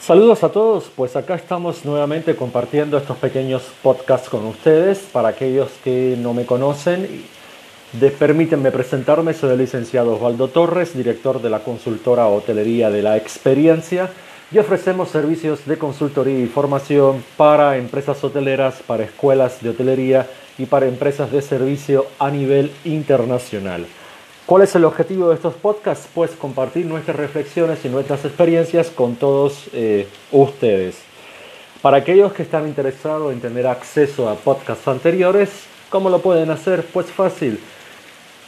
Saludos a todos, pues acá estamos nuevamente compartiendo estos pequeños podcasts con ustedes. Para aquellos que no me conocen, de, permítanme presentarme, soy el licenciado Osvaldo Torres, director de la consultora Hotelería de la Experiencia y ofrecemos servicios de consultoría y formación para empresas hoteleras, para escuelas de hotelería y para empresas de servicio a nivel internacional. ¿Cuál es el objetivo de estos podcasts? Pues compartir nuestras reflexiones y nuestras experiencias con todos eh, ustedes. Para aquellos que están interesados en tener acceso a podcasts anteriores, ¿cómo lo pueden hacer? Pues fácil.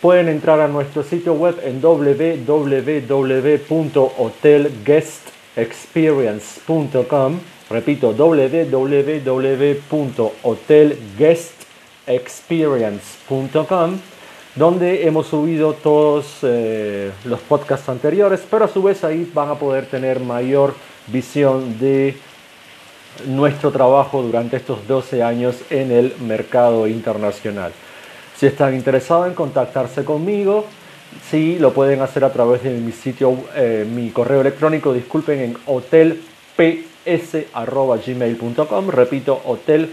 Pueden entrar a nuestro sitio web en www.hotelguestexperience.com. Repito, www.hotelguestexperience.com donde hemos subido todos eh, los podcasts anteriores, pero a su vez ahí van a poder tener mayor visión de nuestro trabajo durante estos 12 años en el mercado internacional. Si están interesados en contactarse conmigo, sí, lo pueden hacer a través de mi sitio, eh, mi correo electrónico, disculpen, en hotelps.gmail.com, repito, hotelp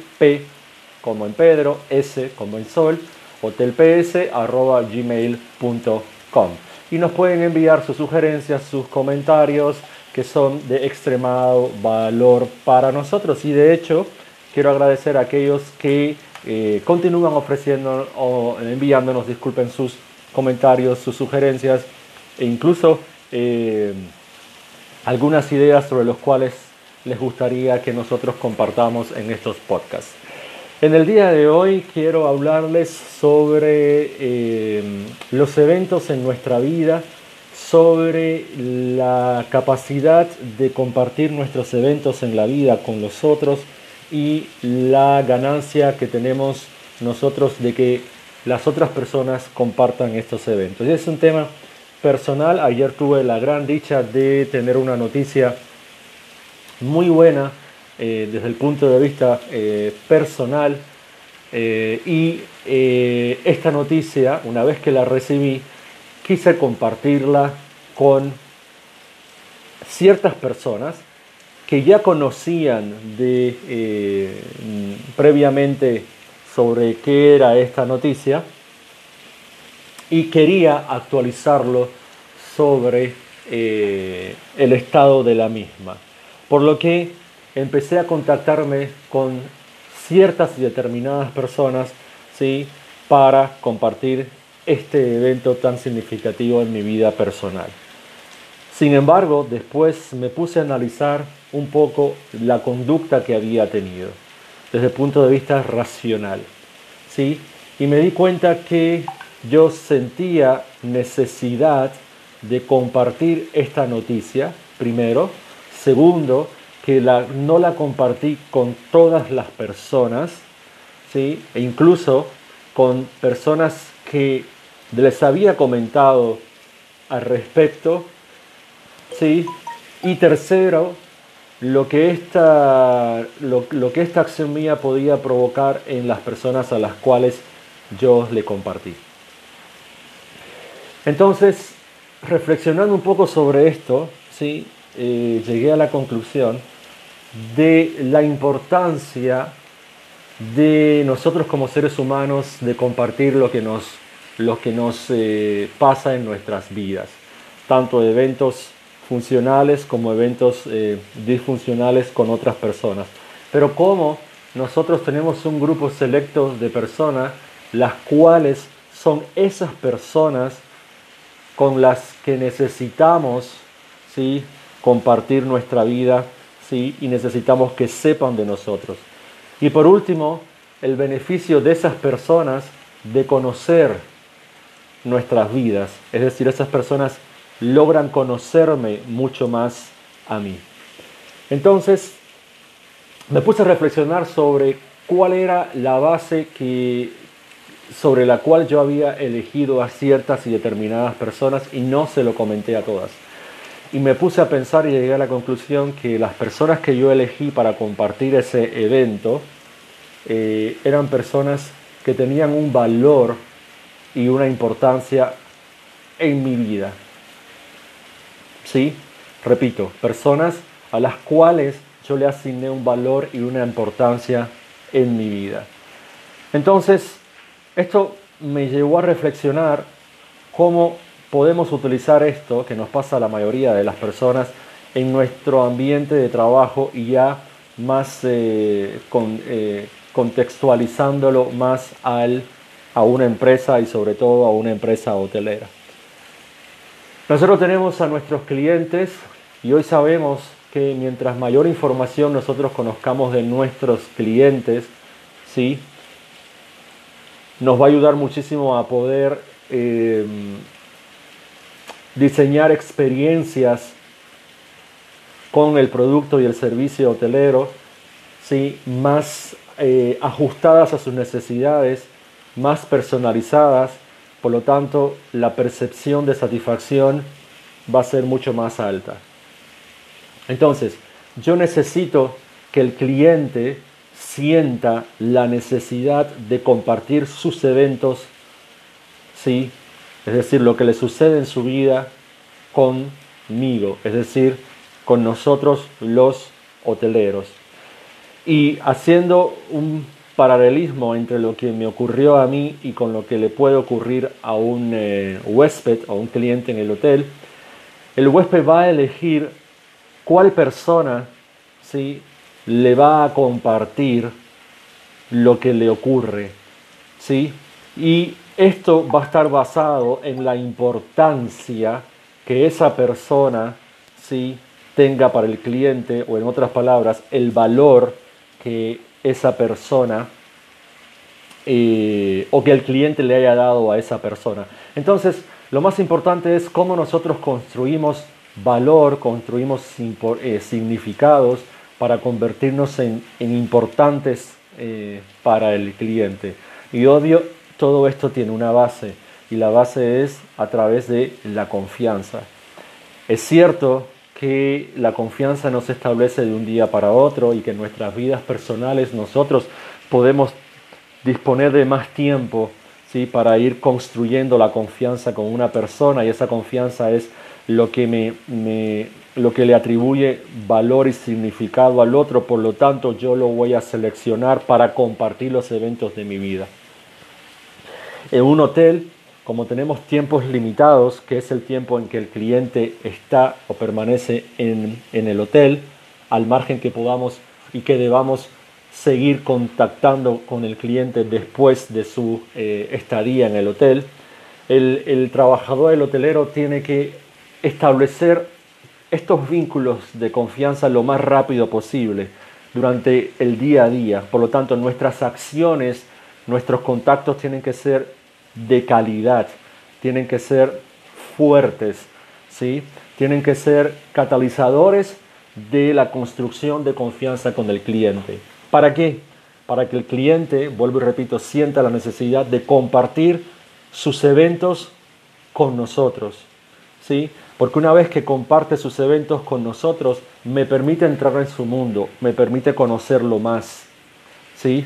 como en Pedro, S como en Sol, hotelps.gmail.com y nos pueden enviar sus sugerencias, sus comentarios que son de extremado valor para nosotros y de hecho quiero agradecer a aquellos que eh, continúan ofreciendo o enviándonos, disculpen, sus comentarios, sus sugerencias e incluso eh, algunas ideas sobre los cuales les gustaría que nosotros compartamos en estos podcasts. En el día de hoy quiero hablarles sobre eh, los eventos en nuestra vida, sobre la capacidad de compartir nuestros eventos en la vida con los otros y la ganancia que tenemos nosotros de que las otras personas compartan estos eventos. Y es un tema personal. Ayer tuve la gran dicha de tener una noticia muy buena eh, desde el punto de vista eh, personal eh, y esta noticia, una vez que la recibí, quise compartirla con ciertas personas que ya conocían de, previamente sobre qué era esta noticia y quería actualizarlo sobre el estado de la misma. Por lo que empecé a contactarme con ciertas y determinadas personas ¿sí? para compartir este evento tan significativo en mi vida personal. Sin embargo, después me puse a analizar un poco la conducta que había tenido desde el punto de vista racional. ¿sí? Y me di cuenta que yo sentía necesidad de compartir esta noticia, primero. Segundo, que la, no la compartí con todas las personas, ¿sí? e incluso con personas que les había comentado al respecto. ¿sí? Y tercero, lo que, esta, lo, lo que esta acción mía podía provocar en las personas a las cuales yo le compartí. Entonces, reflexionando un poco sobre esto, ¿sí? Eh, llegué a la conclusión de la importancia de nosotros como seres humanos de compartir lo que nos, lo que nos eh, pasa en nuestras vidas, tanto eventos funcionales como eventos eh, disfuncionales con otras personas. Pero como nosotros tenemos un grupo selecto de personas, las cuales son esas personas con las que necesitamos ¿sí? Compartir nuestra vida ¿sí? y necesitamos que sepan de nosotros. Y por último, el beneficio de esas personas de conocer nuestras vidas. Es decir, esas personas logran conocerme mucho más a mí. Entonces, me puse a reflexionar sobre cuál era la base que, sobre la cual yo había elegido a ciertas y determinadas personas y no se lo comenté a todas. Y me puse a pensar y llegué a la conclusión que las personas que yo elegí para compartir ese evento eh, eran personas que tenían un valor y una importancia en mi vida. ¿Sí? Repito, personas a las cuales yo le asigné un valor y una importancia en mi vida. Entonces, esto me llevó a reflexionar cómo podemos utilizar esto que nos pasa a la mayoría de las personas en nuestro ambiente de trabajo y ya más eh, eh, contextualizándolo más al, a una empresa y sobre todo a una empresa hotelera. Nosotros tenemos a nuestros clientes y hoy sabemos que mientras mayor información nosotros conozcamos de nuestros clientes, ¿sí? nos va a ayudar muchísimo a poder eh, diseñar experiencias con el producto y el servicio hotelero, ¿sí? más eh, ajustadas a sus necesidades, más personalizadas, por lo tanto la percepción de satisfacción va a ser mucho más alta. Entonces, yo necesito que el cliente sienta la necesidad de compartir sus eventos, ¿sí? Es decir, lo que le sucede en su vida conmigo, es decir, con nosotros los hoteleros. Y haciendo un paralelismo entre lo que me ocurrió a mí y con lo que le puede ocurrir a un eh, huésped o un cliente en el hotel, el huésped va a elegir cuál persona ¿sí? le va a compartir lo que le ocurre. ¿sí? Y esto va a estar basado en la importancia que esa persona ¿sí? tenga para el cliente o en otras palabras, el valor que esa persona eh, o que el cliente le haya dado a esa persona. Entonces, lo más importante es cómo nosotros construimos valor, construimos eh, significados para convertirnos en, importantes eh, para el cliente. Y obvio, todo esto tiene una base y la base es a través de la confianza. Es cierto que la confianza no se establece de un día para otro y que en nuestras vidas personales nosotros podemos disponer de más tiempo ¿sí? para ir construyendo la confianza con una persona y esa confianza es lo que, me, lo que le atribuye valor y significado al otro, por lo tanto yo lo voy a seleccionar para compartir los eventos de mi vida. En un hotel, como tenemos tiempos limitados, que es el tiempo en que el cliente está o permanece en, el hotel, al margen que podamos y que debamos seguir contactando con el cliente después de su eh, estadía en el hotel, el, el trabajador, el hotelero, tiene que establecer estos vínculos de confianza lo más rápido posible durante el día a día. Por lo tanto, nuestras acciones, nuestros contactos tienen que ser de calidad, tienen que ser fuertes, ¿sí? tienen que ser catalizadores de la construcción de confianza con el cliente. ¿Para qué? Para que el cliente, vuelvo y repito, sienta la necesidad de compartir sus eventos con nosotros. ¿sí? porque una vez que comparte sus eventos con nosotros, me permite entrar en su mundo, me permite conocerlo más. ¿Sí?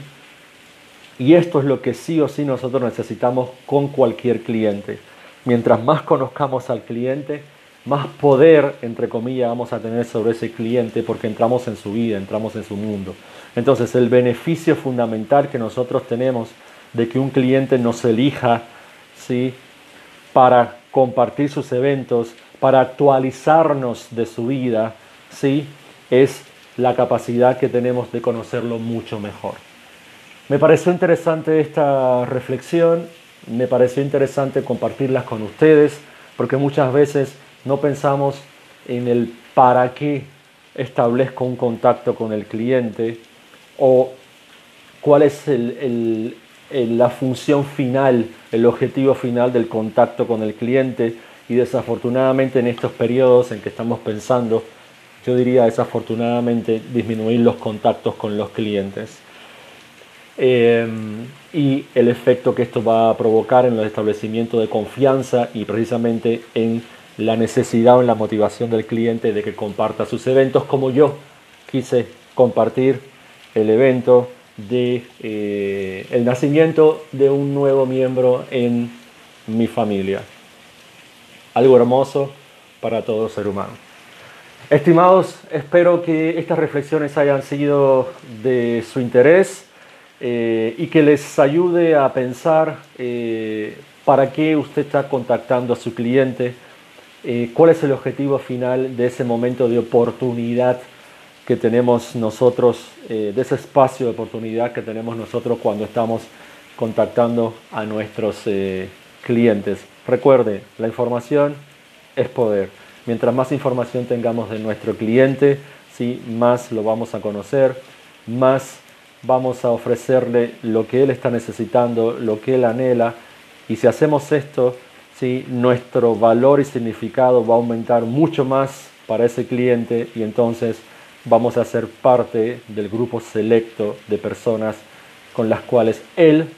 Y esto es lo que sí o sí nosotros necesitamos con cualquier cliente. Mientras más conozcamos al cliente, más poder, entre comillas, vamos a tener sobre ese cliente porque entramos en su vida, entramos en su mundo. Entonces, el beneficio fundamental que nosotros tenemos de que un cliente nos elija, ¿sí? Para compartir sus eventos, para actualizarnos de su vida, ¿sí? es la capacidad que tenemos de conocerlo mucho mejor. Me pareció interesante esta reflexión, me pareció interesante compartirlas con ustedes, porque muchas veces no pensamos en el para qué establezco un contacto con el cliente o cuál es la función final, el objetivo final del contacto con el cliente. Y desafortunadamente en estos periodos en que estamos pensando, yo diría desafortunadamente disminuir los contactos con los clientes eh, y el efecto que esto va a provocar en el establecimiento de confianza y precisamente en la necesidad o en la motivación del cliente de que comparta sus eventos como yo quise compartir el evento de eh, el nacimiento de un nuevo miembro en mi familia algo hermoso para todo ser humano. Estimados, espero que estas reflexiones hayan sido de su interés eh, y que les ayude a pensar eh, para qué usted está contactando a su cliente, eh, cuál es el objetivo final de ese momento de oportunidad que tenemos nosotros, de ese espacio de oportunidad que tenemos nosotros cuando estamos contactando a nuestros clientes. Recuerde, la información es poder. Mientras más información tengamos de nuestro cliente, ¿sí? más lo vamos a conocer, más vamos a ofrecerle lo que él está necesitando, lo que él anhela. Y si hacemos esto, ¿sí? nuestro valor y significado va a aumentar mucho más para ese cliente y entonces vamos a ser parte del grupo selecto de personas con las cuales él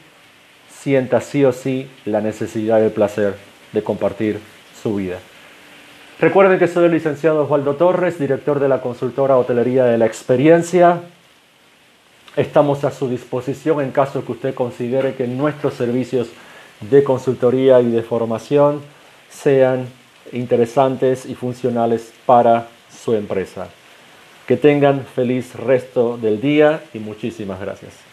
sienta sí o sí la necesidad y el placer de compartir su vida. Recuerden que soy el licenciado Osvaldo Torres, director de la consultora Hotelería de la Experiencia. Estamos a su disposición en caso que usted considere que nuestros servicios de consultoría y de formación sean interesantes y funcionales para su empresa. Que tengan feliz resto del día y muchísimas gracias.